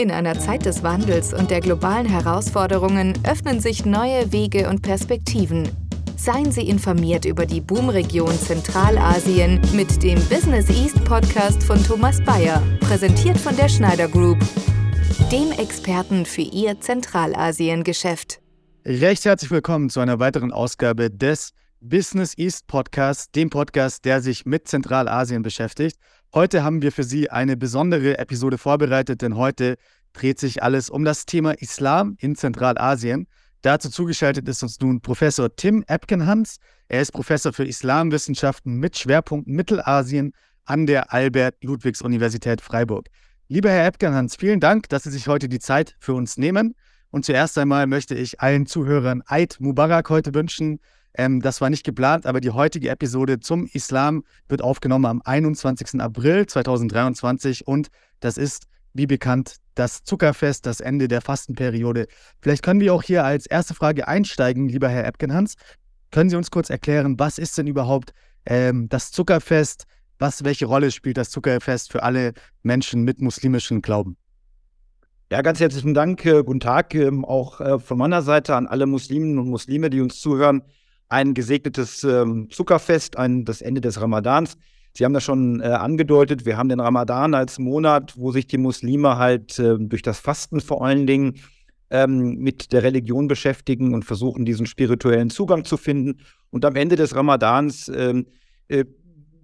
In einer Zeit des Wandels und der globalen Herausforderungen öffnen sich neue Wege und Perspektiven. Seien Sie informiert über die Boomregion Zentralasien mit dem Business East Podcast von Thomas Bayer, präsentiert von der Schneider Group, dem Experten für Ihr Zentralasien-Geschäft. Recht herzlich willkommen zu einer weiteren Ausgabe des Business East Podcast, dem Podcast, der sich mit Zentralasien beschäftigt. Heute haben wir für Sie eine besondere Episode vorbereitet, denn heute dreht sich alles um das Thema Islam in Zentralasien. Dazu zugeschaltet ist uns nun Professor Tim Epkenhans. Er ist Professor für Islamwissenschaften mit Schwerpunkt Mittelasien an der Albert-Ludwigs-Universität Freiburg. Lieber Herr Epkenhans, vielen Dank, dass Sie sich heute die Zeit für uns nehmen. Und zuerst einmal möchte ich allen Zuhörern Eid Mubarak heute wünschen. Ähm, das war nicht geplant, aber die heutige Episode zum Islam wird aufgenommen am 21. April 2023 und das ist, wie bekannt, das Zuckerfest, das Ende der Fastenperiode. Vielleicht können wir auch hier als erste Frage einsteigen, lieber Herr Epkenhans. Können Sie uns kurz erklären, was ist denn überhaupt ähm, das Zuckerfest? Was, welche Rolle spielt das Zuckerfest für alle Menschen mit muslimischem Glauben? Ja, ganz herzlichen Dank. Äh, guten Tag ähm, auch äh, von meiner Seite an alle Musliminnen und Muslime, die uns zuhören. Ein gesegnetes ähm, Zuckerfest, ein, das Ende des Ramadans. Sie haben das schon äh, angedeutet, wir haben den Ramadan als Monat, wo sich die Muslime halt äh, durch das Fasten vor allen Dingen ähm, mit der Religion beschäftigen und versuchen, diesen spirituellen Zugang zu finden. Und am Ende des Ramadans ähm, äh,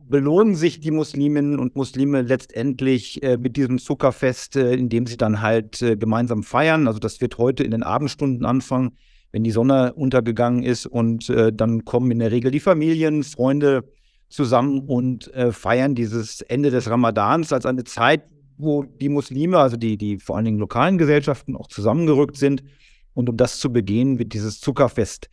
belohnen sich die Musliminnen und Muslime letztendlich äh, mit diesem Zuckerfest, äh, indem sie dann halt äh, gemeinsam feiern. Also das wird heute in den Abendstunden anfangen, wenn die Sonne untergegangen ist. Und äh, dann kommen in der Regel die Familien, Freunde, zusammen und äh, feiern dieses Ende des Ramadans als eine Zeit, wo die Muslime, also die, die vor allen Dingen lokalen Gesellschaften, auch zusammengerückt sind. Und um das zu begehen, wird dieses Zuckerfest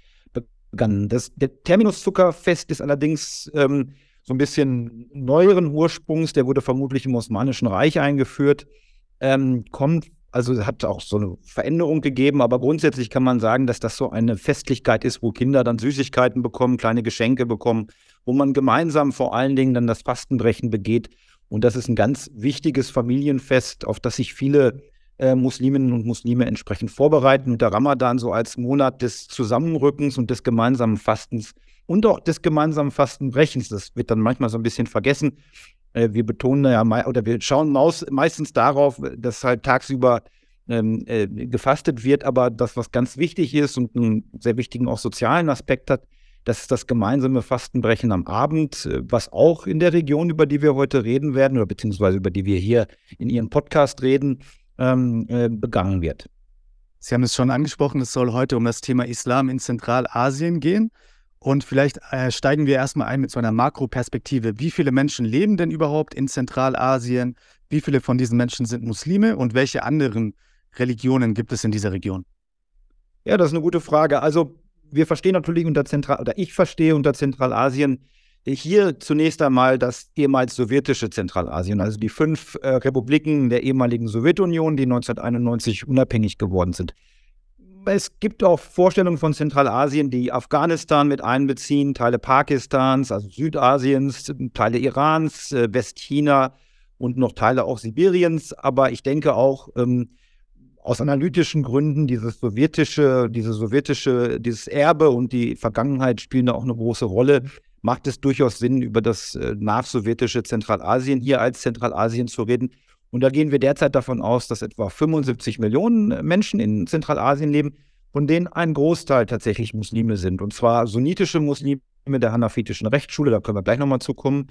begangen. Das, der Terminus Zuckerfest ist allerdings ähm, so ein bisschen neueren Ursprungs, der wurde vermutlich im Osmanischen Reich eingeführt, ähm, kommt, also hat auch so eine Veränderung gegeben, aber grundsätzlich kann man sagen, dass das so eine Festlichkeit ist, wo Kinder dann Süßigkeiten bekommen, kleine Geschenke bekommen wo man gemeinsam vor allen Dingen dann das Fastenbrechen begeht. Und das ist ein ganz wichtiges Familienfest, auf das sich viele äh, Musliminnen und Muslime entsprechend vorbereiten. Und der Ramadan so als Monat des Zusammenrückens und des gemeinsamen Fastens und auch des gemeinsamen Fastenbrechens. Das wird dann manchmal so ein bisschen vergessen. Äh, wir betonen ja, oder wir schauen meistens darauf, dass halt tagsüber ähm, äh, gefastet wird. Aber das, was ganz wichtig ist und einen sehr wichtigen auch sozialen Aspekt hat, das ist das gemeinsame Fastenbrechen am Abend, äh, was auch in der Region, über die wir heute reden werden, oder beziehungsweise über die wir hier in Ihrem Podcast reden, ähm, äh, begangen wird. Sie haben es schon angesprochen, es soll heute um das Thema Islam in Zentralasien gehen. Und vielleicht äh, steigen wir erstmal ein mit so einer Makroperspektive. Wie viele Menschen leben denn überhaupt in Zentralasien? Wie viele von diesen Menschen sind Muslime und welche anderen Religionen gibt es in dieser Region? Ja, das ist eine gute Frage. Also wir verstehen natürlich unter Zentral, oder ich verstehe unter Zentralasien hier zunächst einmal das ehemals sowjetische Zentralasien, also die fünf äh, Republiken der ehemaligen Sowjetunion, die 1991 unabhängig geworden sind. Es gibt auch Vorstellungen von Zentralasien, die Afghanistan mit einbeziehen, Teile Pakistans, also Südasiens, Teile Irans, äh, Westchina und noch Teile auch Sibiriens. Aber ich denke auch, ähm, aus analytischen Gründen dieses sowjetische, diese sowjetische, dieses Erbe und die Vergangenheit spielen da auch eine große Rolle. Macht es durchaus Sinn, über das äh, nachsowjetische Zentralasien hier als Zentralasien zu reden? Und da gehen wir derzeit davon aus, dass etwa 75 Millionen Menschen in Zentralasien leben, von denen ein Großteil tatsächlich Muslime sind. Und zwar sunnitische Muslime der hanafitischen Rechtsschule, da können wir gleich nochmal zukommen.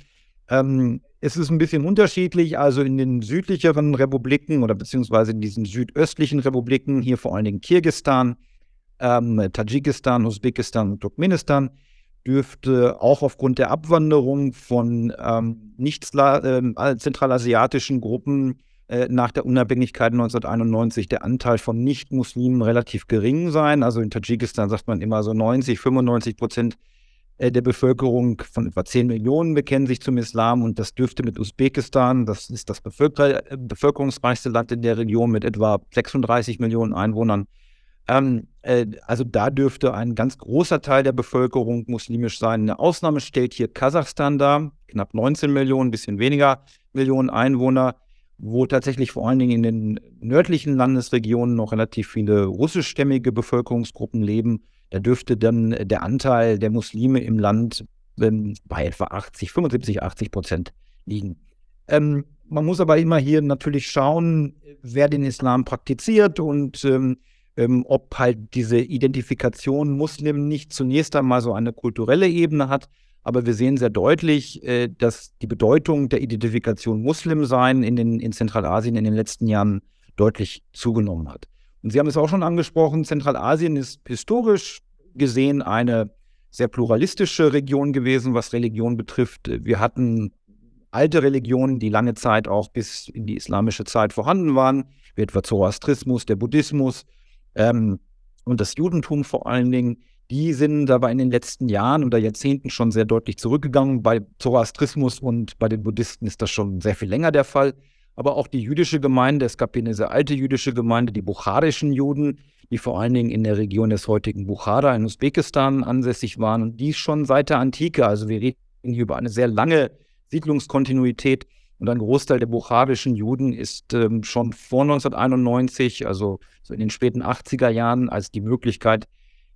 Ähm, es ist ein bisschen unterschiedlich. Also in den südlicheren Republiken oder beziehungsweise in diesen südöstlichen Republiken, hier vor allen Dingen Kirgistan, ähm, Tadschikistan, Usbekistan und Turkmenistan, dürfte auch aufgrund der Abwanderung von ähm, nicht äh, zentralasiatischen Gruppen äh, nach der Unabhängigkeit 1991 der Anteil von Nicht-Muslimen relativ gering sein. Also in Tadschikistan sagt man immer so 90, 95 Prozent äh, der Bevölkerung von etwa 10 Millionen bekennen sich zum Islam und das dürfte mit Usbekistan, das ist das bevölker äh, bevölkerungsreichste Land in der Region mit etwa 36 Millionen Einwohnern. Ähm, äh, also da dürfte ein ganz großer Teil der Bevölkerung muslimisch sein. Eine Ausnahme stellt hier Kasachstan dar, knapp 19 Millionen, ein bisschen weniger Millionen Einwohner. wo tatsächlich vor allen Dingen in den nördlichen Landesregionen noch relativ viele russischstämmige Bevölkerungsgruppen leben. Da dürfte dann der Anteil der Muslime im Land ähm, bei etwa 80, 75, 80 Prozent liegen. Ähm, man muss aber immer hier natürlich schauen, wer den Islam praktiziert und ähm, ähm, ob halt diese Identifikation Muslim nicht zunächst einmal so eine kulturelle Ebene hat, aber wir sehen sehr deutlich, äh, dass die Bedeutung der Identifikation Muslim sein in, den, in Zentralasien in den letzten Jahren deutlich zugenommen hat. Und Sie haben es auch schon angesprochen, Zentralasien ist historisch gesehen eine sehr pluralistische Region gewesen, was Religion betrifft. Wir hatten alte Religionen, die lange Zeit auch bis in die islamische Zeit vorhanden waren, wie etwa Zoroastrismus, der Buddhismus ähm, und das Judentum vor allen Dingen. Die sind aber in den letzten Jahren oder Jahrzehnten schon sehr deutlich zurückgegangen. Bei Zoroastrismus und bei den Buddhisten ist das schon sehr viel länger der Fall. Aber auch die jüdische Gemeinde, es gab hier eine sehr alte jüdische Gemeinde, die buchadischen Juden, die vor allen Dingen in der Region des heutigen Bukhara in Usbekistan ansässig waren und die schon seit der Antike, also wir reden hier über eine sehr lange Siedlungskontinuität und ein Großteil der buchadischen Juden ist ähm, schon vor 1991, also so in den späten 80er Jahren, als die Möglichkeit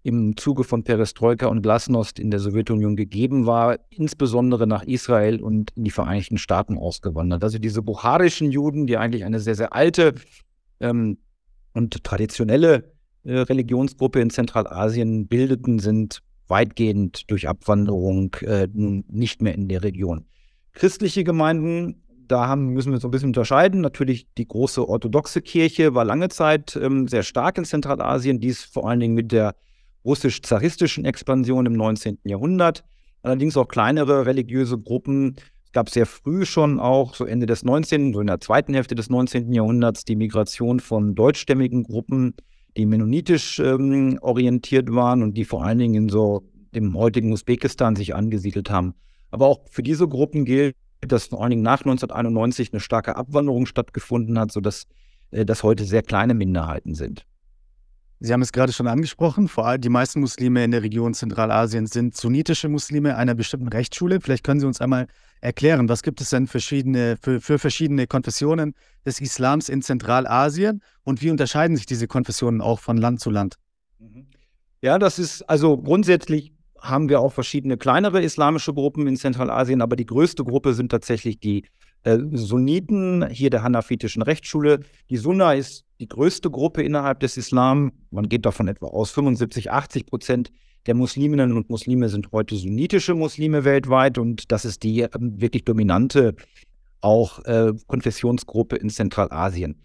im Zuge von Perestroika und Glasnost in der Sowjetunion gegeben war, insbesondere nach Israel und in die Vereinigten Staaten ausgewandert. Also diese buchadischen Juden, die eigentlich eine sehr, sehr alte ähm, und traditionelle äh, Religionsgruppe in Zentralasien bildeten, sind weitgehend durch Abwanderung äh, nicht mehr in der Region. Christliche Gemeinden, da haben, müssen wir so ein bisschen unterscheiden. Natürlich die große orthodoxe Kirche war lange Zeit ähm, sehr stark in Zentralasien, dies vor allen Dingen mit der russisch-zaristischen Expansion im 19. Jahrhundert. Allerdings auch kleinere religiöse Gruppen. Es gab sehr früh schon auch, so Ende des 19., so in der zweiten Hälfte des 19. Jahrhunderts, die Migration von deutschstämmigen Gruppen, die mennonitisch ähm, orientiert waren und die vor allen Dingen in so dem heutigen Usbekistan sich angesiedelt haben. Aber auch für diese Gruppen gilt, dass vor allen Dingen nach 1991 eine starke Abwanderung stattgefunden hat, sodass äh, das heute sehr kleine Minderheiten sind. Sie haben es gerade schon angesprochen, vor allem die meisten Muslime in der Region Zentralasien sind sunnitische Muslime einer bestimmten Rechtsschule. Vielleicht können Sie uns einmal erklären, was gibt es denn verschiedene, für, für verschiedene Konfessionen des Islams in Zentralasien und wie unterscheiden sich diese Konfessionen auch von Land zu Land? Mhm. Ja, das ist also grundsätzlich haben wir auch verschiedene kleinere islamische Gruppen in Zentralasien, aber die größte Gruppe sind tatsächlich die äh, Sunniten, hier der hanafitischen Rechtsschule. Die Sunna ist die größte Gruppe innerhalb des Islam. Man geht davon etwa aus, 75, 80 Prozent der Musliminnen und Muslime sind heute sunnitische Muslime weltweit und das ist die äh, wirklich dominante auch äh, Konfessionsgruppe in Zentralasien.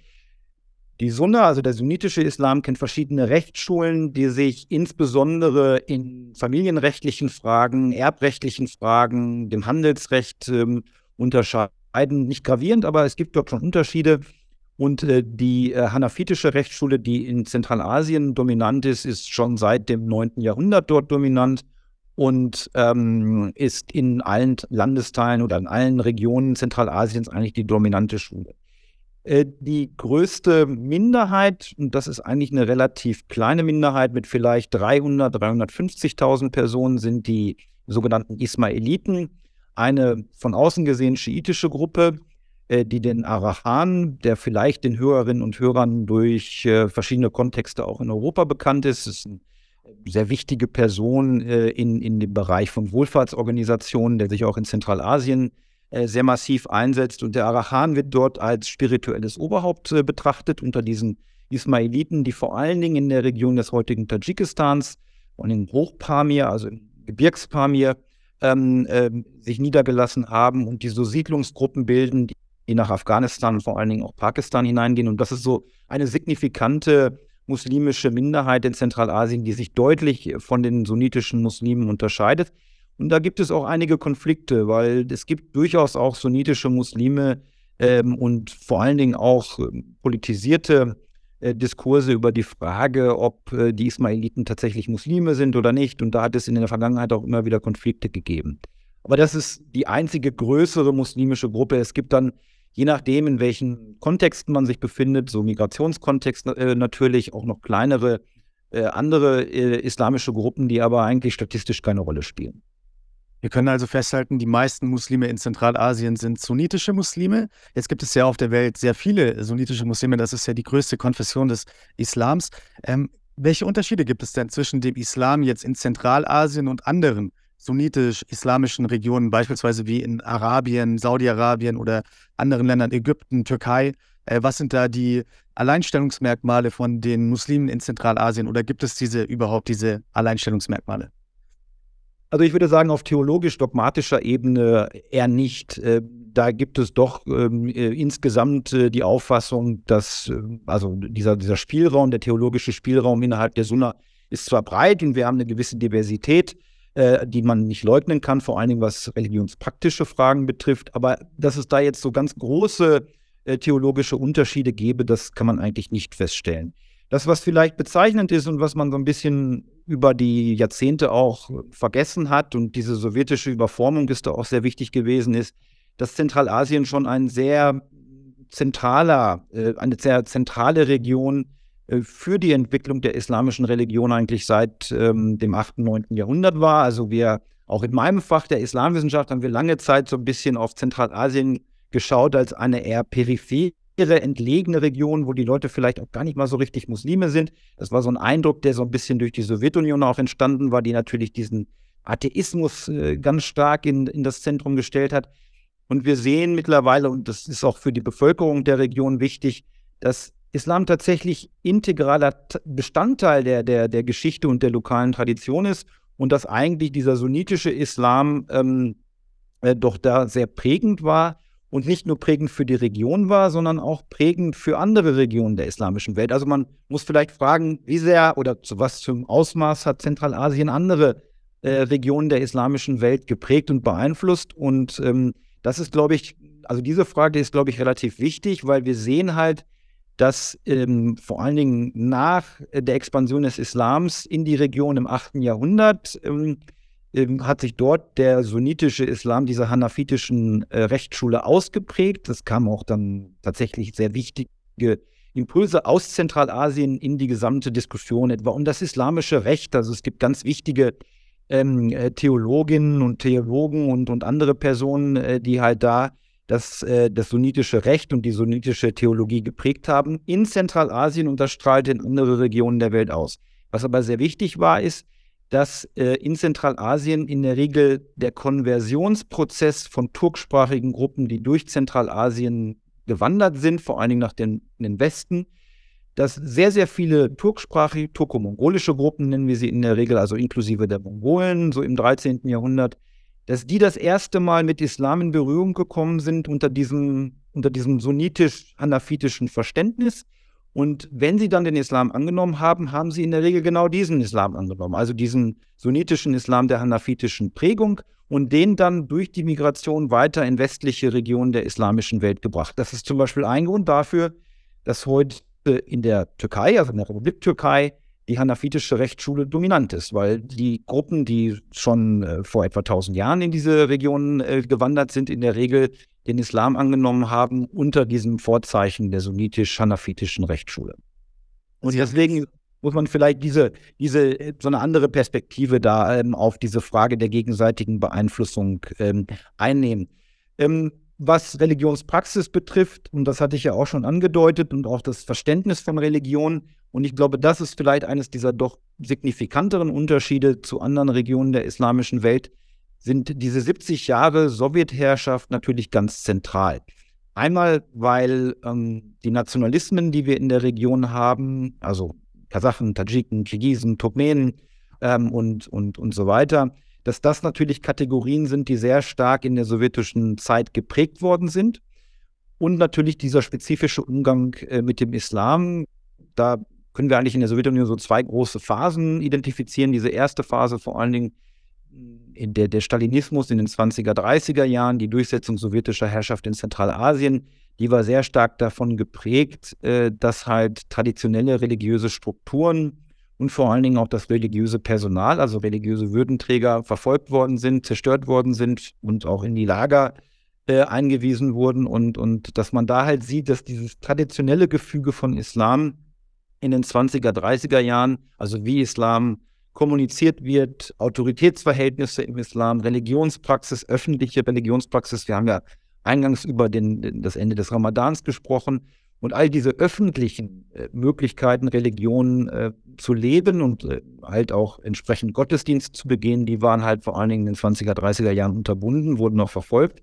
Die Sunna, also der sunnitische Islam, kennt verschiedene Rechtsschulen, die sich insbesondere in familienrechtlichen Fragen, erbrechtlichen Fragen, dem Handelsrecht ähm, unterscheiden nicht gravierend, aber es gibt dort schon Unterschiede. Und äh, die äh, hanafitische Rechtsschule, die in Zentralasien dominant ist, ist schon seit dem 9. Jahrhundert dort dominant und ähm, ist in allen Landesteilen oder in allen Regionen Zentralasiens eigentlich die dominante Schule. Äh, die größte Minderheit, und das ist eigentlich eine relativ kleine Minderheit mit vielleicht 300, 350.000 Personen, sind die sogenannten Ismailiten eine von außen gesehen schiitische Gruppe, äh, die den Arahan, der vielleicht den Hörerinnen und Hörern durch äh, verschiedene Kontexte auch in Europa bekannt ist, ist eine sehr wichtige Person in, in dem Bereich von Wohlfahrtsorganisationen, der sich auch in Zentralasien äh, sehr massiv einsetzt. Und der Arahan wird dort als spirituelles Oberhaupt äh, betrachtet unter diesen Ismailiten, die vor allen Dingen in der Region des heutigen Tadschikistans und in Hochpamir, also im Gebirgspamir, ähm, äh, sich niedergelassen haben und die so Siedlungsgruppen bilden, die nach Afghanistan und vor allen Dingen auch Pakistan hineingehen. Und das ist so eine signifikante muslimische Minderheit in Zentralasien, die sich deutlich von den sunnitischen Muslimen unterscheidet. Und da gibt es auch einige Konflikte, weil es gibt durchaus auch sunnitische Muslime ähm, und vor allen Dingen auch äh, politisierte äh, Diskurse über die Frage, ob äh, die Ismailiten tatsächlich Muslime sind oder nicht. Und da hat es in der Vergangenheit auch immer wieder Konflikte gegeben. Aber das ist die einzige größere muslimische Gruppe. Es gibt dann, je nachdem, in welchen Kontexten man sich befindet, so Migrationskontext äh, natürlich, auch noch kleinere äh, andere äh, islamische Gruppen, die aber eigentlich statistisch keine Rolle spielen. Wir können also festhalten, die meisten Muslime in Zentralasien sind sunnitische Muslime. Jetzt gibt es ja auf der Welt sehr viele sunnitische Muslime. Das ist ja die größte Konfession des Islams. Ähm, welche Unterschiede gibt es denn zwischen dem Islam jetzt in Zentralasien und anderen sunnitisch-islamischen Regionen, beispielsweise wie in Arabien, Saudi-Arabien oder anderen Ländern, Ägypten, Türkei? Äh, was sind da die Alleinstellungsmerkmale von den Muslimen in Zentralasien oder gibt es diese überhaupt diese Alleinstellungsmerkmale? Also ich würde sagen, auf theologisch-dogmatischer Ebene eher nicht. Äh, da gibt es doch ähm, äh, insgesamt äh, die Auffassung, dass also dieser, dieser Spielraum, der theologische Spielraum innerhalb der Sunna ist zwar breit und wir haben eine gewisse Diversität, die man nicht leugnen kann, vor allen Dingen was religionspraktische Fragen betrifft, aber dass es da jetzt so ganz große theologische Unterschiede gäbe, das kann man eigentlich nicht feststellen. Das, was vielleicht bezeichnend ist und was man so ein bisschen über die Jahrzehnte auch vergessen hat und diese sowjetische Überformung ist da auch sehr wichtig gewesen, ist, dass Zentralasien schon ein sehr zentraler, äh, eine sehr zentrale Region äh, für die Entwicklung der islamischen Religion eigentlich seit ähm, dem 8., 9. Jahrhundert war. Also wir, auch in meinem Fach der Islamwissenschaft, haben wir lange Zeit so ein bisschen auf Zentralasien geschaut als eine eher periphere entlegene Region, wo die Leute vielleicht auch gar nicht mal so richtig Muslime sind. Das war so ein Eindruck, der so ein bisschen durch die Sowjetunion auch entstanden war, die natürlich diesen Atheismus äh, ganz stark in, in das Zentrum gestellt hat. Und wir sehen mittlerweile, und das ist auch für die Bevölkerung der Region wichtig, dass Islam tatsächlich integraler Bestandteil der, der, der Geschichte und der lokalen Tradition ist und dass eigentlich dieser sunnitische Islam ähm, äh, doch da sehr prägend war und nicht nur prägend für die Region war, sondern auch prägend für andere Regionen der islamischen Welt. Also man muss vielleicht fragen, wie sehr oder zu was zum Ausmaß hat Zentralasien andere äh, Regionen der islamischen Welt geprägt und beeinflusst. Und ähm, das ist, glaube ich, also diese Frage ist, glaube ich, relativ wichtig, weil wir sehen halt, dass ähm, vor allen Dingen nach der Expansion des Islams in die Region im 8. Jahrhundert ähm, hat sich dort der sunnitische Islam dieser hanafitischen äh, Rechtsschule ausgeprägt. Das kam auch dann tatsächlich sehr wichtige Impulse aus Zentralasien in die gesamte Diskussion etwa um das islamische Recht. Also es gibt ganz wichtige ähm, äh, Theologinnen und Theologen und, und andere Personen, äh, die halt da das, äh, das sunnitische Recht und die sunnitische Theologie geprägt haben in Zentralasien und das strahlt in andere Regionen der Welt aus. Was aber sehr wichtig war, ist, dass äh, in Zentralasien in der Regel der Konversionsprozess von turksprachigen Gruppen, die durch Zentralasien gewandert sind, vor allen Dingen nach den, den Westen, dass sehr, sehr viele turksprachige, turko-mongolische Gruppen, nennen wir sie in der Regel, also inklusive der Mongolen, so im 13. Jahrhundert, dass die das erste Mal mit Islam in Berührung gekommen sind unter diesem, unter diesem sunnitisch-hanafitischen Verständnis und wenn sie dann den Islam angenommen haben, haben sie in der Regel genau diesen Islam angenommen, also diesen sunnitischen Islam der hanafitischen Prägung und den dann durch die Migration weiter in westliche Regionen der islamischen Welt gebracht. Das ist zum Beispiel ein Grund dafür, dass heute in der Türkei, also in der Republik Türkei, die hanafitische Rechtsschule dominant ist, weil die Gruppen, die schon äh, vor etwa 1000 Jahren in diese Regionen äh, gewandert sind, in der Regel den Islam angenommen haben unter diesem Vorzeichen der sunnitisch-hanafitischen Rechtsschule. Und deswegen muss man vielleicht diese, diese, so eine andere Perspektive da ähm, auf diese Frage der gegenseitigen Beeinflussung ähm, einnehmen. Ähm, was Religionspraxis betrifft, und das hatte ich ja auch schon angedeutet, und auch das Verständnis von Religion, und ich glaube, das ist vielleicht eines dieser doch signifikanteren Unterschiede zu anderen Regionen der islamischen Welt, sind diese 70 Jahre Sowjetherrschaft natürlich ganz zentral. Einmal, weil ähm, die Nationalismen, die wir in der Region haben, also Kasachen, Tadschiken, Kirgisen, Turkmenen ähm, und, und, und so weiter, dass das natürlich Kategorien sind, die sehr stark in der sowjetischen Zeit geprägt worden sind. Und natürlich dieser spezifische Umgang äh, mit dem Islam. Da können wir eigentlich in der Sowjetunion so zwei große Phasen identifizieren. Diese erste Phase vor allen Dingen der, der Stalinismus in den 20er, 30er Jahren, die Durchsetzung sowjetischer Herrschaft in Zentralasien, die war sehr stark davon geprägt, äh, dass halt traditionelle religiöse Strukturen und vor allen Dingen auch das religiöse Personal, also religiöse Würdenträger, verfolgt worden sind, zerstört worden sind und auch in die Lager äh, eingewiesen wurden. Und, und dass man da halt sieht, dass dieses traditionelle Gefüge von Islam in den 20er, 30er Jahren, also wie Islam kommuniziert wird, Autoritätsverhältnisse im Islam, Religionspraxis, öffentliche Religionspraxis. Wir haben ja eingangs über den, das Ende des Ramadans gesprochen. Und all diese öffentlichen äh, Möglichkeiten, Religionen äh, zu leben und äh, halt auch entsprechend Gottesdienst zu begehen, die waren halt vor allen Dingen in den 20er, 30er Jahren unterbunden, wurden noch verfolgt.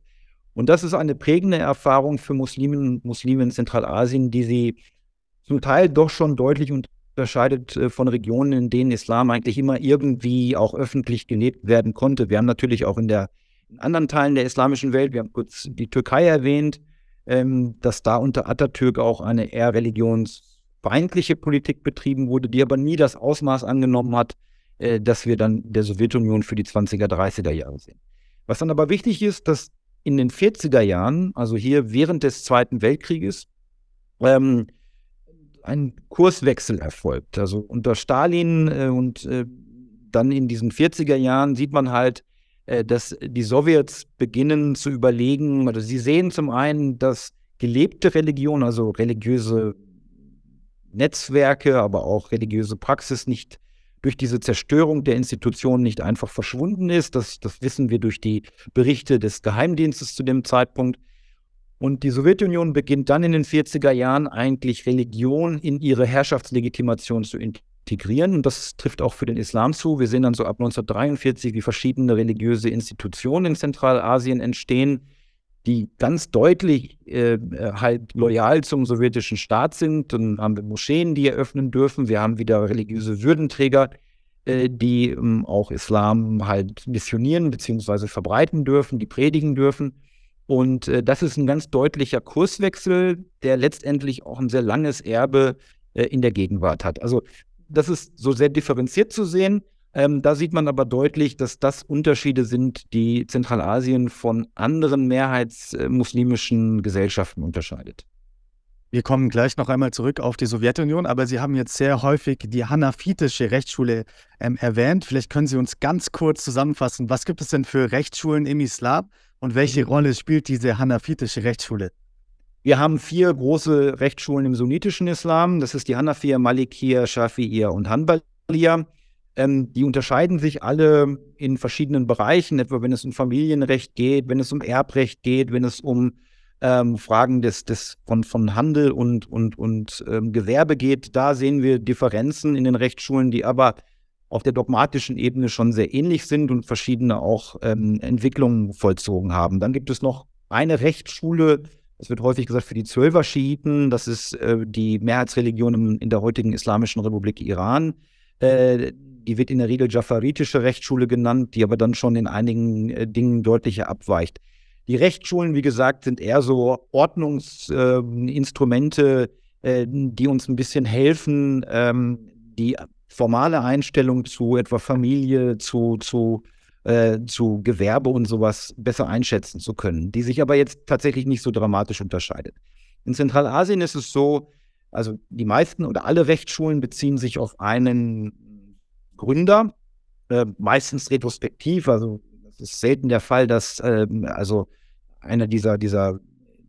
Und das ist eine prägende Erfahrung für Musliminnen und Muslime in Zentralasien, die sie zum Teil doch schon deutlich unterscheidet äh, von Regionen, in denen Islam eigentlich immer irgendwie auch öffentlich gelebt werden konnte. Wir haben natürlich auch in der in anderen Teilen der islamischen Welt, wir haben kurz die Türkei erwähnt, ähm, dass da unter Atatürk auch eine eher religionsfeindliche Politik betrieben wurde, die aber nie das Ausmaß angenommen hat, äh, dass wir dann der Sowjetunion für die 20er, 30er Jahre sehen. Was dann aber wichtig ist, dass in den 40er Jahren, also hier während des Zweiten Weltkrieges, ähm, ein Kurswechsel erfolgt. Also unter Stalin äh, und äh, dann in diesen 40er Jahren sieht man halt, äh, dass die Sowjets beginnen zu überlegen, oder sie sehen zum einen, dass gelebte Religion, also religiöse Netzwerke, aber auch religiöse Praxis nicht durch diese Zerstörung der Institutionen nicht einfach verschwunden ist. Das, das wissen wir durch die Berichte des Geheimdienstes zu dem Zeitpunkt. Und die Sowjetunion beginnt dann in den 40er Jahren eigentlich Religion in ihre Herrschaftslegitimation zu integrieren. Und das trifft auch für den Islam zu. Wir sehen dann so ab 1943, wie verschiedene religiöse Institutionen in Zentralasien entstehen, die ganz deutlich äh, halt loyal zum sowjetischen Staat sind. Dann haben wir Moscheen, die eröffnen dürfen. Wir haben wieder religiöse Würdenträger, äh, die ähm, auch Islam halt missionieren bzw. verbreiten dürfen, die predigen dürfen. Und äh, das ist ein ganz deutlicher Kurswechsel, der letztendlich auch ein sehr langes Erbe äh, in der Gegenwart hat. Also das ist so sehr differenziert zu sehen. Ähm, da sieht man aber deutlich, dass das Unterschiede sind, die Zentralasien von anderen mehrheitsmuslimischen Gesellschaften unterscheidet. Wir kommen gleich noch einmal zurück auf die Sowjetunion, aber Sie haben jetzt sehr häufig die hanafitische Rechtsschule ähm, erwähnt. Vielleicht können Sie uns ganz kurz zusammenfassen, was gibt es denn für Rechtsschulen im Islam und welche mhm. Rolle spielt diese hanafitische Rechtsschule? Wir haben vier große Rechtsschulen im sunnitischen Islam. Das ist die Hanafiya, Malikiya, Shafi'iyya und Hanbaliya. Ähm, die unterscheiden sich alle in verschiedenen Bereichen, etwa wenn es um Familienrecht geht, wenn es um Erbrecht geht, wenn es um ähm, Fragen des, des, von, von Handel und, und, und ähm, Gewerbe geht. Da sehen wir Differenzen in den Rechtsschulen, die aber auf der dogmatischen Ebene schon sehr ähnlich sind und verschiedene auch ähm, Entwicklungen vollzogen haben. Dann gibt es noch eine Rechtsschule, es wird häufig gesagt für die Zwölfer Schiiten, das ist äh, die Mehrheitsreligion im, in der heutigen Islamischen Republik Iran. Äh, die wird in der Regel Jafaritische Rechtsschule genannt, die aber dann schon in einigen äh, Dingen deutlicher abweicht. Die Rechtsschulen, wie gesagt, sind eher so Ordnungsinstrumente, äh, die uns ein bisschen helfen, ähm, die formale Einstellung zu etwa Familie, zu, zu äh, zu Gewerbe und sowas besser einschätzen zu können, die sich aber jetzt tatsächlich nicht so dramatisch unterscheidet. In Zentralasien ist es so, also die meisten oder alle Rechtsschulen beziehen sich auf einen Gründer, äh, meistens retrospektiv, also es ist selten der Fall, dass äh, also einer dieser, dieser,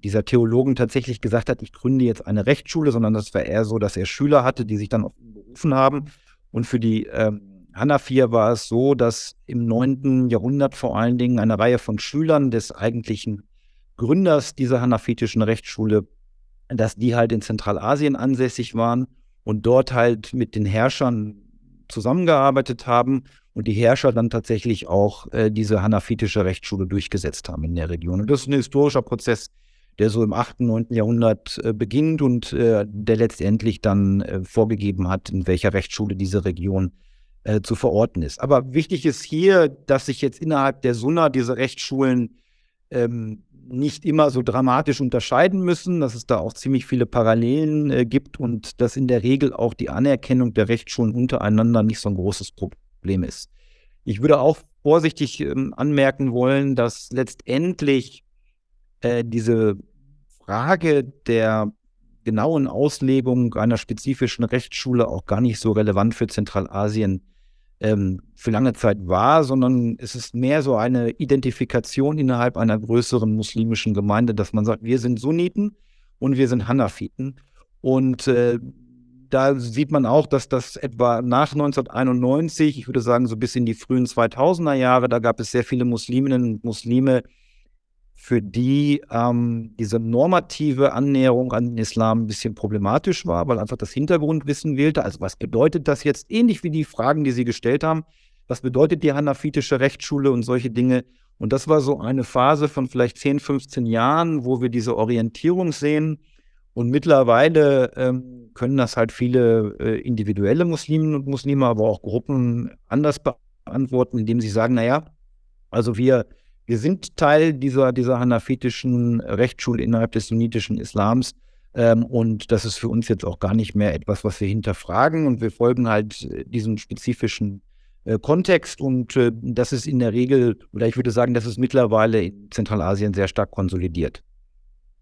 dieser Theologen tatsächlich gesagt hat, ich gründe jetzt eine Rechtsschule, sondern das war eher so, dass er Schüler hatte, die sich dann auf ihn berufen haben und für die ähm, Hanafir war es so, dass im 9. Jahrhundert vor allen Dingen eine Reihe von Schülern des eigentlichen Gründers dieser hanafitischen Rechtsschule, dass die halt in Zentralasien ansässig waren und dort halt mit den Herrschern zusammengearbeitet haben und die Herrscher dann tatsächlich auch äh, diese hanafitische Rechtsschule durchgesetzt haben in der Region. Und das ist ein historischer Prozess, der so im 8., 9. Jahrhundert äh, beginnt und äh, der letztendlich dann äh, vorgegeben hat, in welcher Rechtsschule diese Region zu verorten ist. Aber wichtig ist hier, dass sich jetzt innerhalb der Sunna diese Rechtsschulen ähm, nicht immer so dramatisch unterscheiden müssen, dass es da auch ziemlich viele Parallelen äh, gibt und dass in der Regel auch die Anerkennung der Rechtsschulen untereinander nicht so ein großes Problem ist. Ich würde auch vorsichtig ähm, anmerken wollen, dass letztendlich äh, diese Frage der genauen Auslegung einer spezifischen Rechtsschule auch gar nicht so relevant für Zentralasien ähm, für lange Zeit war, sondern es ist mehr so eine Identifikation innerhalb einer größeren muslimischen Gemeinde, dass man sagt, wir sind Sunniten und wir sind Hanafiten. Und äh, da sieht man auch, dass das etwa nach 1991, ich würde sagen so bis in die frühen 2000er Jahre, da gab es sehr viele Musliminnen und Muslime, für die ähm, diese normative Annäherung an den Islam ein bisschen problematisch war, weil einfach das Hintergrundwissen wählte. Also was bedeutet das jetzt? Ähnlich wie die Fragen, die Sie gestellt haben. Was bedeutet die hanafitische Rechtsschule und solche Dinge? Und das war so eine Phase von vielleicht 10, 15 Jahren, wo wir diese Orientierung sehen. Und mittlerweile ähm, können das halt viele äh, individuelle Musliminnen und Muslime, aber auch Gruppen anders beantworten, indem sie sagen, naja, also wir, wir sind Teil dieser, dieser hanafitischen Rechtsschule innerhalb des sunnitischen Islams. Ähm, und das ist für uns jetzt auch gar nicht mehr etwas, was wir hinterfragen. Und wir folgen halt äh, diesem spezifischen äh, Kontext und äh, das ist in der Regel, oder ich würde sagen, das ist mittlerweile in Zentralasien sehr stark konsolidiert.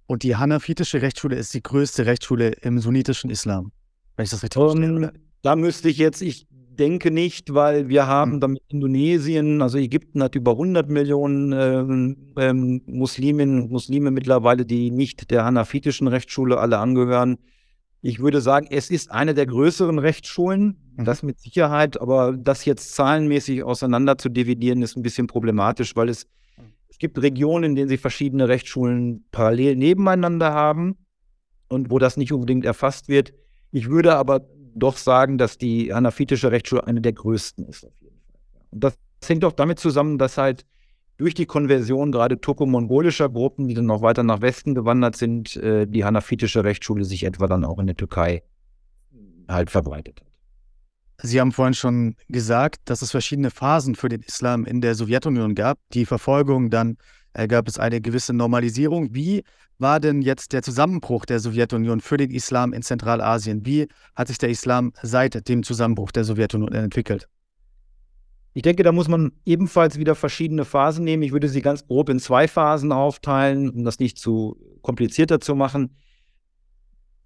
Und die hanafitische Rechtsschule ist die größte Rechtsschule im sunnitischen Islam, wenn ich das richtig um, verstehe. Da müsste ich jetzt, ich denke nicht, weil wir haben hm. damit Indonesien, also Ägypten hat über 100 Millionen ähm, ähm, Musliminnen und Muslime mittlerweile, die nicht der hanafitischen Rechtsschule alle angehören. Ich würde sagen, es ist eine der größeren Rechtsschulen, mhm. das mit Sicherheit, aber das jetzt zahlenmäßig auseinander zu dividieren, ist ein bisschen problematisch, weil es, mhm. es gibt Regionen, in denen sie verschiedene Rechtsschulen parallel nebeneinander haben und wo das nicht unbedingt erfasst wird. Ich würde aber doch sagen, dass die hanafitische Rechtsschule eine der größten ist. Und das hängt auch damit zusammen, dass halt durch die Konversion gerade turko-mongolischer Gruppen, die dann noch weiter nach Westen gewandert sind, äh, die hanafitische Rechtsschule sich etwa dann auch in der Türkei halt verbreitet hat. Sie haben vorhin schon gesagt, dass es verschiedene Phasen für den Islam in der Sowjetunion gab. Die Verfolgung, dann gab es eine gewisse Normalisierung. Wie war denn jetzt der Zusammenbruch der Sowjetunion für den Islam in Zentralasien? Wie hat sich der Islam seit dem Zusammenbruch der Sowjetunion entwickelt? Ich denke, da muss man ebenfalls wieder verschiedene Phasen nehmen. Ich würde sie ganz grob in zwei Phasen aufteilen, um das nicht zu komplizierter zu machen.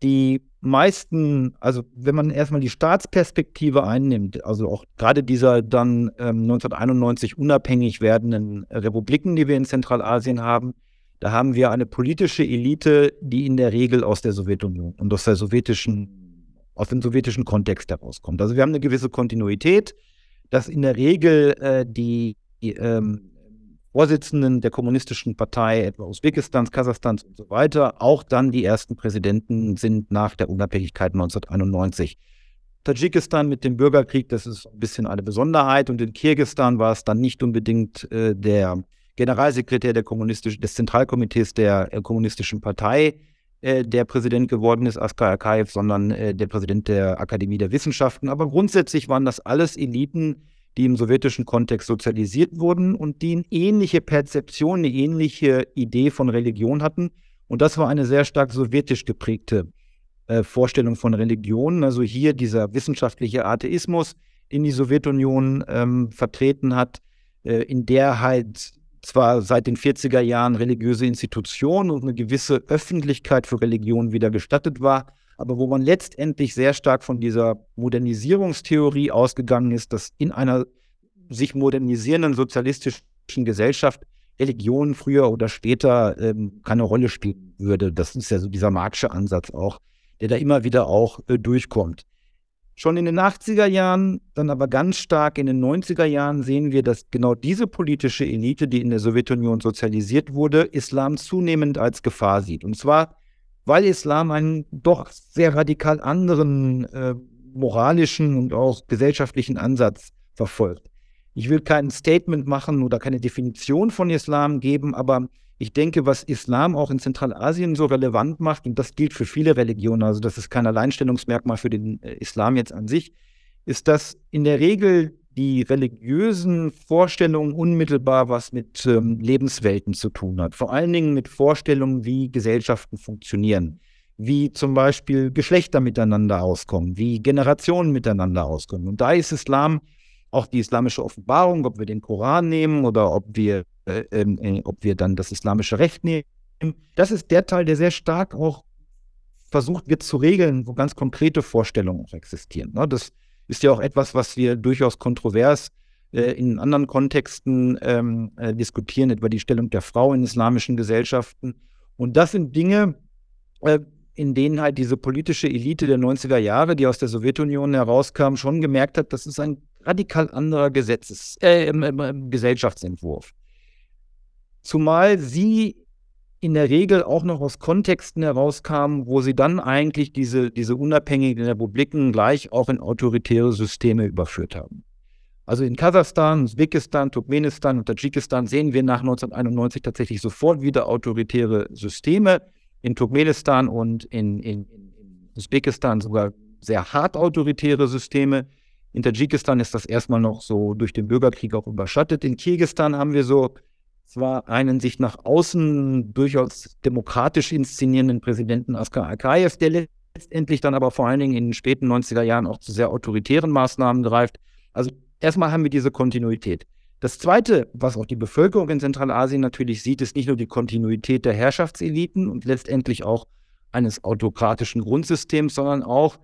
Die meisten, also wenn man erstmal die Staatsperspektive einnimmt, also auch gerade dieser dann ähm, 1991 unabhängig werdenden Republiken, die wir in Zentralasien haben, da haben wir eine politische Elite, die in der Regel aus der Sowjetunion und aus der sowjetischen, aus dem sowjetischen Kontext herauskommt. Also wir haben eine gewisse Kontinuität dass in der Regel äh, die, die ähm, Vorsitzenden der kommunistischen Partei, etwa Usbekistans, Kasachstans und so weiter, auch dann die ersten Präsidenten sind nach der Unabhängigkeit 1991. Tadschikistan mit dem Bürgerkrieg, das ist ein bisschen eine Besonderheit. Und in Kirgistan war es dann nicht unbedingt äh, der Generalsekretär der kommunistischen, des Zentralkomitees der äh, kommunistischen Partei, äh, der Präsident geworden ist, Askar Akayev, sondern äh, der Präsident der Akademie der Wissenschaften. Aber grundsätzlich waren das alles Eliten, die im sowjetischen Kontext sozialisiert wurden und die eine ähnliche Perzeption, eine ähnliche Idee von Religion hatten. Und das war eine sehr stark sowjetisch geprägte äh, Vorstellung von Religion. Also hier dieser wissenschaftliche Atheismus, den die Sowjetunion ähm, vertreten hat, äh, in der halt zwar seit den 40er Jahren religiöse Institutionen und eine gewisse Öffentlichkeit für Religion wieder gestattet war, aber wo man letztendlich sehr stark von dieser Modernisierungstheorie ausgegangen ist, dass in einer sich modernisierenden sozialistischen Gesellschaft Religion früher oder später ähm, keine Rolle spielen würde. Das ist ja so dieser Marxische Ansatz auch, der da immer wieder auch äh, durchkommt. Schon in den 80er Jahren, dann aber ganz stark in den 90er Jahren sehen wir, dass genau diese politische Elite, die in der Sowjetunion sozialisiert wurde, Islam zunehmend als Gefahr sieht. Und zwar, weil Islam einen doch sehr radikal anderen äh, moralischen und auch gesellschaftlichen Ansatz verfolgt. Ich will kein Statement machen oder keine Definition von Islam geben, aber ich denke, was Islam auch in Zentralasien so relevant macht, und das gilt für viele Religionen, also das ist kein Alleinstellungsmerkmal für den äh, Islam jetzt an sich, ist, dass in der Regel die religiösen Vorstellungen unmittelbar was mit ähm, Lebenswelten zu tun hat. Vor allen Dingen mit Vorstellungen, wie Gesellschaften funktionieren, wie zum Beispiel Geschlechter miteinander auskommen, wie Generationen miteinander auskommen. Und da ist Islam auch die islamische Offenbarung, ob wir den Koran nehmen oder ob wir, äh, äh, ob wir dann das islamische Recht nehmen. Das ist der Teil, der sehr stark auch versucht wird zu regeln, wo ganz konkrete Vorstellungen auch existieren. Ne? Das ist ja auch etwas, was wir durchaus kontrovers äh, in anderen Kontexten ähm, äh, diskutieren, etwa die Stellung der Frau in islamischen Gesellschaften. Und das sind Dinge, äh, in denen halt diese politische Elite der 90er Jahre, die aus der Sowjetunion herauskam, schon gemerkt hat, das ist ein radikal anderer Gesetzes, äh, Gesellschaftsentwurf. Zumal sie in der Regel auch noch aus Kontexten herauskamen, wo sie dann eigentlich diese, diese unabhängigen Republiken gleich auch in autoritäre Systeme überführt haben. Also in Kasachstan, Usbekistan, Turkmenistan und Tadschikistan sehen wir nach 1991 tatsächlich sofort wieder autoritäre Systeme. In Turkmenistan und in, in, in Usbekistan sogar sehr hart autoritäre Systeme. In Tadschikistan ist das erstmal noch so durch den Bürgerkrieg auch überschattet. In Kirgistan haben wir so zwar einen sich nach außen durchaus demokratisch inszenierenden Präsidenten Askar Akayev, der letztendlich dann aber vor allen Dingen in den späten 90er Jahren auch zu sehr autoritären Maßnahmen greift. Also erstmal haben wir diese Kontinuität. Das Zweite, was auch die Bevölkerung in Zentralasien natürlich sieht, ist nicht nur die Kontinuität der Herrschaftseliten und letztendlich auch eines autokratischen Grundsystems, sondern auch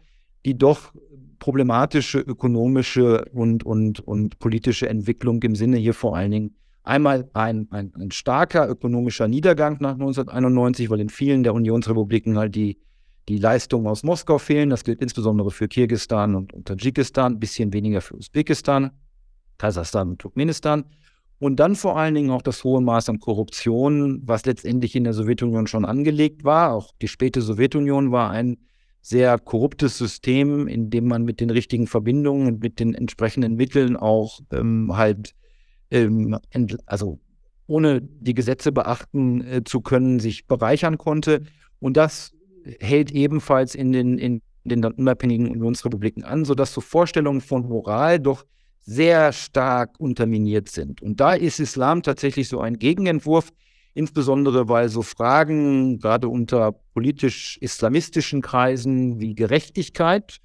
die doch problematische ökonomische und, und, und politische Entwicklung im Sinne hier vor allen Dingen Einmal ein, ein, ein, starker ökonomischer Niedergang nach 1991, weil in vielen der Unionsrepubliken halt die, die Leistungen aus Moskau fehlen. Das gilt insbesondere für Kirgistan und, und Tadschikistan, ein bisschen weniger für Usbekistan, Kasachstan und Turkmenistan. Und dann vor allen Dingen auch das hohe Maß an Korruption, was letztendlich in der Sowjetunion schon angelegt war. Auch die späte Sowjetunion war ein sehr korruptes System, in dem man mit den richtigen Verbindungen und mit den entsprechenden Mitteln auch ähm, halt ähm, also ohne die Gesetze beachten äh, zu können, sich bereichern konnte. Und das hält ebenfalls in den, in den unabhängigen Unionsrepubliken an, sodass so Vorstellungen von Moral doch sehr stark unterminiert sind. Und da ist Islam tatsächlich so ein Gegenentwurf, insbesondere weil so Fragen, gerade unter politisch-islamistischen Kreisen wie Gerechtigkeit,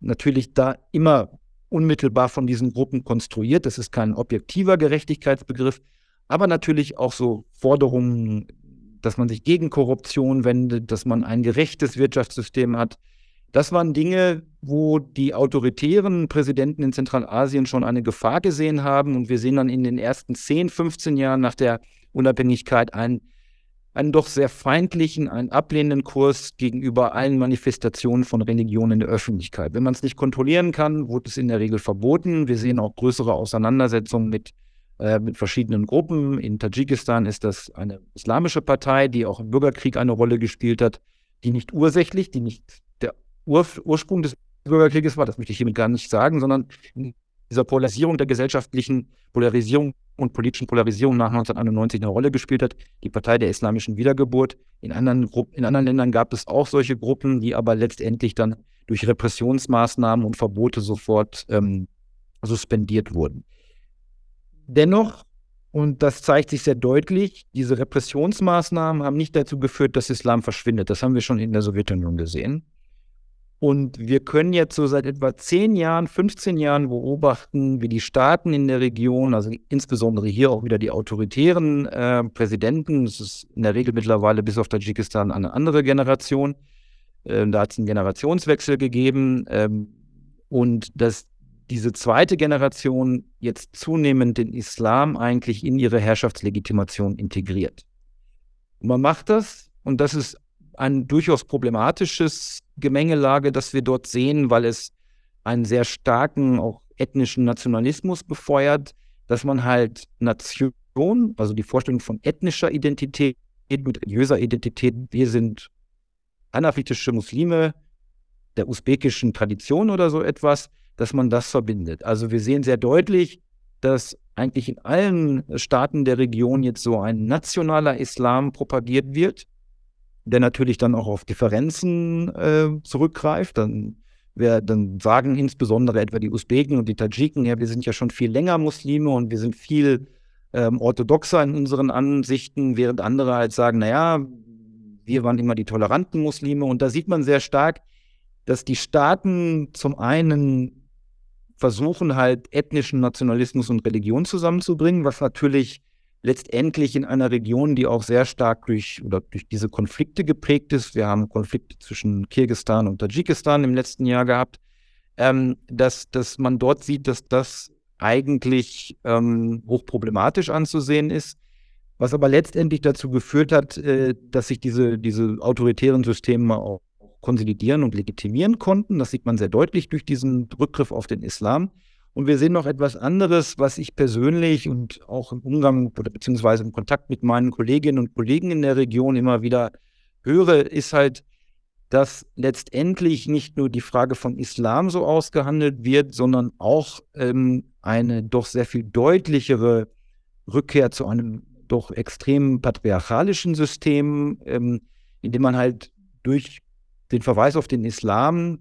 natürlich da immer unmittelbar von diesen Gruppen konstruiert. Das ist kein objektiver Gerechtigkeitsbegriff, aber natürlich auch so Forderungen, dass man sich gegen Korruption wendet, dass man ein gerechtes Wirtschaftssystem hat. Das waren Dinge, wo die autoritären Präsidenten in Zentralasien schon eine Gefahr gesehen haben. Und wir sehen dann in den ersten 10, 15 Jahren nach der Unabhängigkeit ein einen doch sehr feindlichen, einen ablehnenden Kurs gegenüber allen Manifestationen von Religion in der Öffentlichkeit. Wenn man es nicht kontrollieren kann, wurde es in der Regel verboten. Wir sehen auch größere Auseinandersetzungen mit, äh, mit verschiedenen Gruppen. In Tadschikistan ist das eine islamische Partei, die auch im Bürgerkrieg eine Rolle gespielt hat, die nicht ursächlich, die nicht der Ur Ursprung des Bürgerkrieges war, das möchte ich hiermit gar nicht sagen, sondern dieser Polarisierung der gesellschaftlichen Polarisierung und politischen Polarisierung nach 1991 eine Rolle gespielt hat, die Partei der islamischen Wiedergeburt. In anderen, in anderen Ländern gab es auch solche Gruppen, die aber letztendlich dann durch Repressionsmaßnahmen und Verbote sofort ähm, suspendiert wurden. Dennoch, und das zeigt sich sehr deutlich, diese Repressionsmaßnahmen haben nicht dazu geführt, dass Islam verschwindet. Das haben wir schon in der Sowjetunion gesehen. Und wir können jetzt so seit etwa 10 Jahren, 15 Jahren beobachten, wie die Staaten in der Region, also insbesondere hier auch wieder die autoritären äh, Präsidenten, das ist in der Regel mittlerweile bis auf Tadschikistan eine andere Generation, äh, da hat es einen Generationswechsel gegeben ähm, und dass diese zweite Generation jetzt zunehmend den Islam eigentlich in ihre Herrschaftslegitimation integriert. Und man macht das, und das ist ein durchaus problematisches Gemengelage, das wir dort sehen, weil es einen sehr starken, auch ethnischen Nationalismus befeuert, dass man halt Nation, also die Vorstellung von ethnischer Identität mit religiöser Identität, wir sind anafitische Muslime der usbekischen Tradition oder so etwas, dass man das verbindet. Also wir sehen sehr deutlich, dass eigentlich in allen Staaten der Region jetzt so ein nationaler Islam propagiert wird, der natürlich dann auch auf Differenzen äh, zurückgreift. Dann, wir, dann sagen insbesondere etwa die Usbeken und die Tadschiken, ja, wir sind ja schon viel länger Muslime und wir sind viel ähm, orthodoxer in unseren Ansichten, während andere halt sagen, naja, wir waren immer die toleranten Muslime. Und da sieht man sehr stark, dass die Staaten zum einen versuchen halt ethnischen Nationalismus und Religion zusammenzubringen, was natürlich letztendlich in einer Region, die auch sehr stark durch oder durch diese Konflikte geprägt ist. Wir haben Konflikte zwischen Kirgistan und Tadschikistan im letzten Jahr gehabt, ähm, dass, dass man dort sieht, dass das eigentlich ähm, hochproblematisch anzusehen ist, was aber letztendlich dazu geführt hat, äh, dass sich diese, diese autoritären Systeme auch konsolidieren und legitimieren konnten. Das sieht man sehr deutlich durch diesen Rückgriff auf den Islam. Und wir sehen noch etwas anderes, was ich persönlich und auch im Umgang oder beziehungsweise im Kontakt mit meinen Kolleginnen und Kollegen in der Region immer wieder höre, ist halt, dass letztendlich nicht nur die Frage von Islam so ausgehandelt wird, sondern auch ähm, eine doch sehr viel deutlichere Rückkehr zu einem doch extrem patriarchalischen System, ähm, in dem man halt durch den Verweis auf den Islam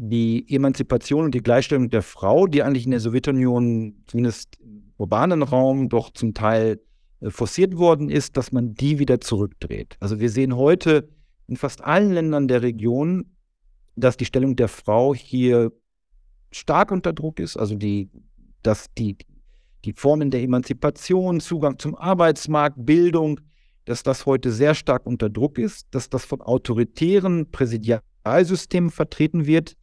die Emanzipation und die Gleichstellung der Frau, die eigentlich in der Sowjetunion zumindest im urbanen Raum doch zum Teil äh, forciert worden ist, dass man die wieder zurückdreht. Also wir sehen heute in fast allen Ländern der Region, dass die Stellung der Frau hier stark unter Druck ist, also die, dass die, die Formen der Emanzipation, Zugang zum Arbeitsmarkt, Bildung, dass das heute sehr stark unter Druck ist, dass das von autoritären Präsidialsystemen vertreten wird,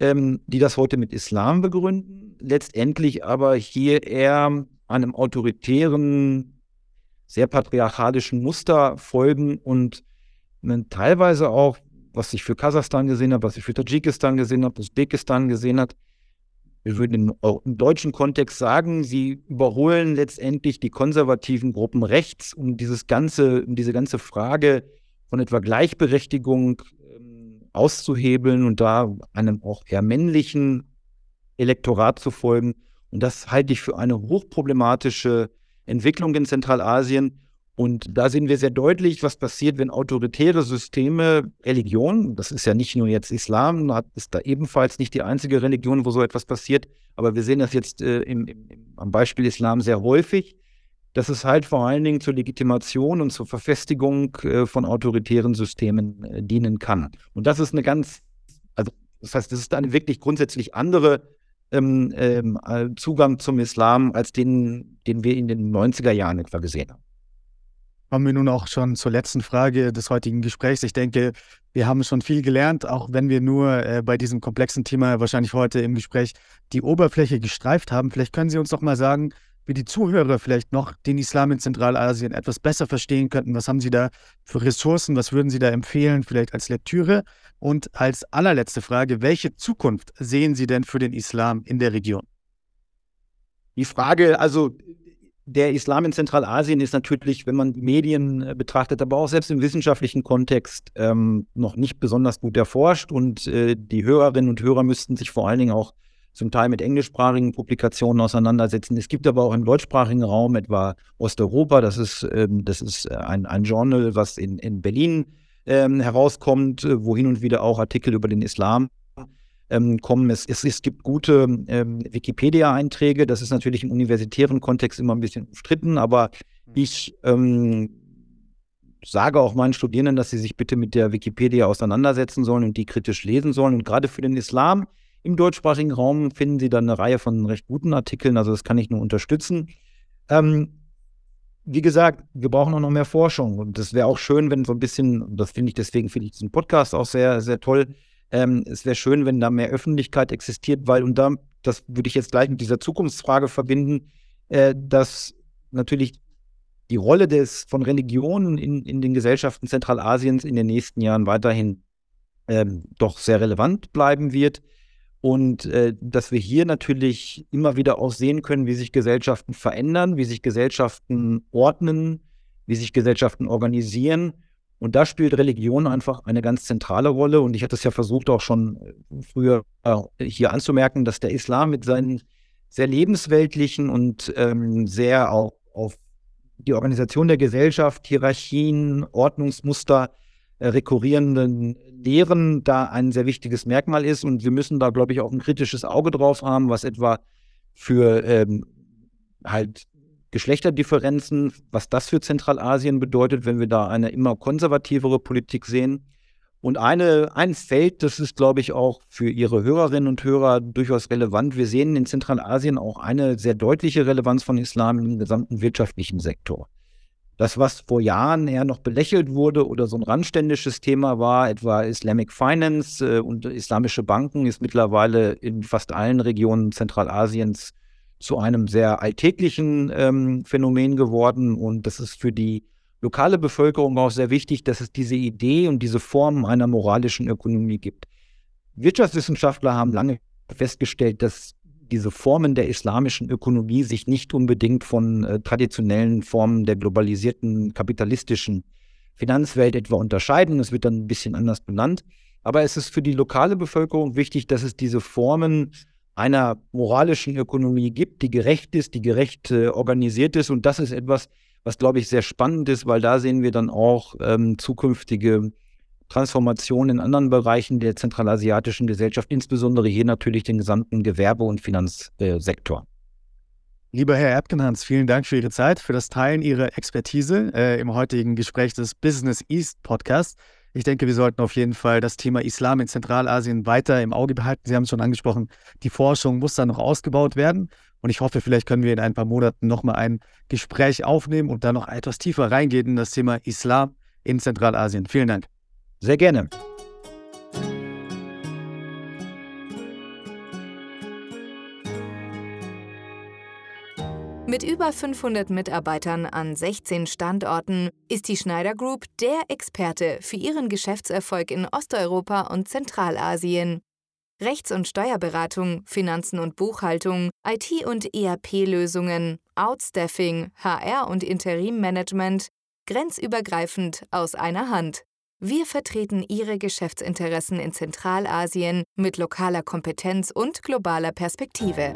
ähm, die das heute mit Islam begründen, letztendlich aber hier eher einem autoritären, sehr patriarchalischen Muster folgen und teilweise auch, was ich für Kasachstan gesehen habe, was ich für Tadschikistan gesehen habe, Usbekistan gesehen habe, wir würden im, im, deutschen Kontext sagen, sie überholen letztendlich die konservativen Gruppen rechts, um dieses ganze, um diese ganze Frage von etwa Gleichberechtigung auszuhebeln und da einem auch eher männlichen Elektorat zu folgen. Und das halte ich für eine hochproblematische Entwicklung in Zentralasien. Und da sehen wir sehr deutlich, was passiert, wenn autoritäre Systeme, Religion, das ist ja nicht nur jetzt Islam, ist da ebenfalls nicht die einzige Religion, wo so etwas passiert, aber wir sehen das jetzt äh, im, im, am Beispiel Islam sehr häufig, dass es halt vor allen Dingen zur Legitimation und zur Verfestigung äh, von autoritären Systemen äh, dienen kann. Und das ist eine ganz, also das heißt, das ist eine wirklich grundsätzlich andere ähm, ähm, äh, Zugang zum Islam als den, den wir in den 90er Jahren etwa gesehen haben kommen wir nun auch schon zur letzten Frage des heutigen Gesprächs. Ich denke, wir haben schon viel gelernt, auch wenn wir nur äh, bei diesem komplexen Thema wahrscheinlich heute im Gespräch die Oberfläche gestreift haben. Vielleicht können Sie uns doch mal sagen, wie die Zuhörer vielleicht noch den Islam in Zentralasien etwas besser verstehen könnten. Was haben Sie da für Ressourcen? Was würden Sie da empfehlen, vielleicht als Lektüre? Und als allerletzte Frage, welche Zukunft sehen Sie denn für den Islam in der Region? Die Frage, also der Islam in Zentralasien ist natürlich, wenn man die Medien äh, betrachtet, aber auch selbst im wissenschaftlichen Kontext ähm, noch nicht besonders gut erforscht. Und äh, die Hörerinnen und Hörer müssten sich vor allen Dingen auch zum Teil mit englischsprachigen Publikationen auseinandersetzen. Es gibt aber auch im deutschsprachigen Raum etwa Osteuropa, das ist, ähm, das ist ein, ein Journal, was in, in Berlin ähm, herauskommt, äh, wo hin und wieder auch Artikel über den Islam ähm, kommen. Es, es, es, gibt gute ähm, Wikipedia-Einträge. Das ist natürlich im universitären Kontext immer ein bisschen umstritten, aber hm. ich ähm, sage auch meinen Studierenden, dass sie sich bitte mit der Wikipedia auseinandersetzen sollen und die kritisch lesen sollen. Und gerade für den Islam im deutschsprachigen Raum finden sie dann eine Reihe von recht guten Artikeln. Also das kann ich nur unterstützen. Ähm, wie gesagt, wir brauchen auch noch mehr Forschung. Und das wäre auch schön, wenn so ein bisschen, das finde ich, deswegen finde ich diesen Podcast auch sehr, sehr toll, ähm, es wäre schön, wenn da mehr Öffentlichkeit existiert, weil, und da, das würde ich jetzt gleich mit dieser Zukunftsfrage verbinden, äh, dass natürlich die Rolle des, von Religionen in, in den Gesellschaften Zentralasiens in den nächsten Jahren weiterhin äh, doch sehr relevant bleiben wird. Und äh, dass wir hier natürlich immer wieder auch sehen können, wie sich Gesellschaften verändern, wie sich Gesellschaften ordnen, wie sich Gesellschaften organisieren und da spielt Religion einfach eine ganz zentrale Rolle. Und ich hatte es ja versucht, auch schon äh, früher äh, hier anzumerken, dass der Islam mit seinen sehr lebensweltlichen und ähm, sehr auch auf die Organisation der Gesellschaft, Hierarchien, Ordnungsmuster rekurrierenden Lehren da ein sehr wichtiges Merkmal ist. Und wir müssen da, glaube ich, auch ein kritisches Auge drauf haben, was etwa für ähm, halt Geschlechterdifferenzen, was das für Zentralasien bedeutet, wenn wir da eine immer konservativere Politik sehen. Und eine, ein Feld, das ist, glaube ich, auch für Ihre Hörerinnen und Hörer durchaus relevant. Wir sehen in Zentralasien auch eine sehr deutliche Relevanz von Islam im gesamten wirtschaftlichen Sektor. Das, was vor Jahren eher noch belächelt wurde oder so ein randständisches Thema war, etwa Islamic Finance äh, und islamische Banken, ist mittlerweile in fast allen Regionen Zentralasiens zu einem sehr alltäglichen ähm, Phänomen geworden. Und das ist für die lokale Bevölkerung auch sehr wichtig, dass es diese Idee und diese Form einer moralischen Ökonomie gibt. Wirtschaftswissenschaftler haben lange festgestellt, dass diese Formen der islamischen Ökonomie sich nicht unbedingt von äh, traditionellen Formen der globalisierten kapitalistischen Finanzwelt etwa unterscheiden. Es wird dann ein bisschen anders benannt. Aber es ist für die lokale Bevölkerung wichtig, dass es diese Formen einer moralischen Ökonomie gibt, die gerecht ist, die gerecht äh, organisiert ist. Und das ist etwas, was, glaube ich, sehr spannend ist, weil da sehen wir dann auch ähm, zukünftige Transformationen in anderen Bereichen der zentralasiatischen Gesellschaft, insbesondere hier natürlich den gesamten Gewerbe- und Finanzsektor. Lieber Herr Erdgenhans, vielen Dank für Ihre Zeit, für das Teilen Ihrer Expertise äh, im heutigen Gespräch des Business East Podcasts. Ich denke, wir sollten auf jeden Fall das Thema Islam in Zentralasien weiter im Auge behalten. Sie haben es schon angesprochen, die Forschung muss da noch ausgebaut werden. Und ich hoffe, vielleicht können wir in ein paar Monaten nochmal ein Gespräch aufnehmen und da noch etwas tiefer reingehen in das Thema Islam in Zentralasien. Vielen Dank. Sehr gerne. Mit über 500 Mitarbeitern an 16 Standorten ist die Schneider Group der Experte für ihren Geschäftserfolg in Osteuropa und Zentralasien. Rechts- und Steuerberatung, Finanzen und Buchhaltung, IT- und ERP-Lösungen, Outstaffing, HR- und Interimmanagement, grenzübergreifend aus einer Hand. Wir vertreten Ihre Geschäftsinteressen in Zentralasien mit lokaler Kompetenz und globaler Perspektive.